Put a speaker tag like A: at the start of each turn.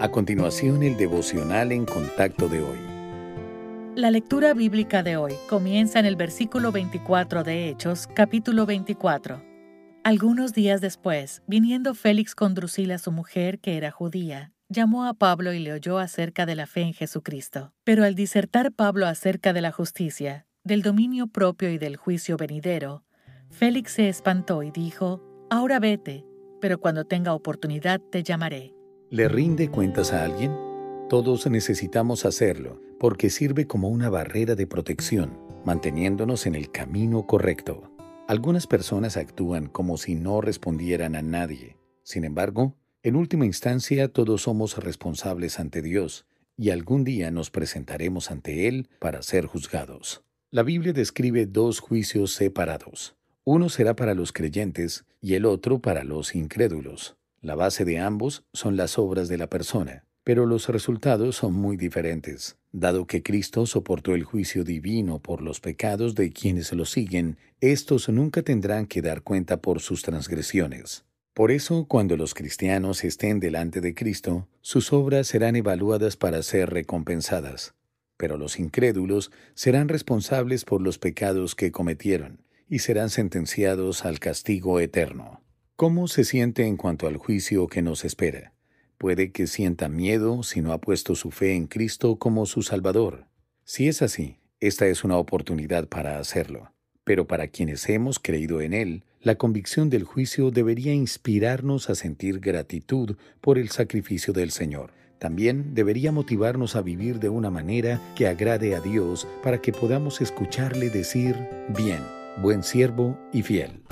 A: A continuación, el devocional en contacto de hoy.
B: La lectura bíblica de hoy comienza en el versículo 24 de Hechos, capítulo 24. Algunos días después, viniendo Félix con Drusila, su mujer, que era judía, llamó a Pablo y le oyó acerca de la fe en Jesucristo. Pero al disertar Pablo acerca de la justicia, del dominio propio y del juicio venidero, Félix se espantó y dijo, Ahora vete, pero cuando tenga oportunidad te llamaré.
A: ¿Le rinde cuentas a alguien? Todos necesitamos hacerlo, porque sirve como una barrera de protección, manteniéndonos en el camino correcto. Algunas personas actúan como si no respondieran a nadie. Sin embargo, en última instancia todos somos responsables ante Dios, y algún día nos presentaremos ante Él para ser juzgados. La Biblia describe dos juicios separados. Uno será para los creyentes y el otro para los incrédulos. La base de ambos son las obras de la persona, pero los resultados son muy diferentes. Dado que Cristo soportó el juicio divino por los pecados de quienes lo siguen, estos nunca tendrán que dar cuenta por sus transgresiones. Por eso, cuando los cristianos estén delante de Cristo, sus obras serán evaluadas para ser recompensadas. Pero los incrédulos serán responsables por los pecados que cometieron y serán sentenciados al castigo eterno. ¿Cómo se siente en cuanto al juicio que nos espera? Puede que sienta miedo si no ha puesto su fe en Cristo como su Salvador. Si es así, esta es una oportunidad para hacerlo. Pero para quienes hemos creído en Él, la convicción del juicio debería inspirarnos a sentir gratitud por el sacrificio del Señor. También debería motivarnos a vivir de una manera que agrade a Dios para que podamos escucharle decir, bien buen siervo y fiel.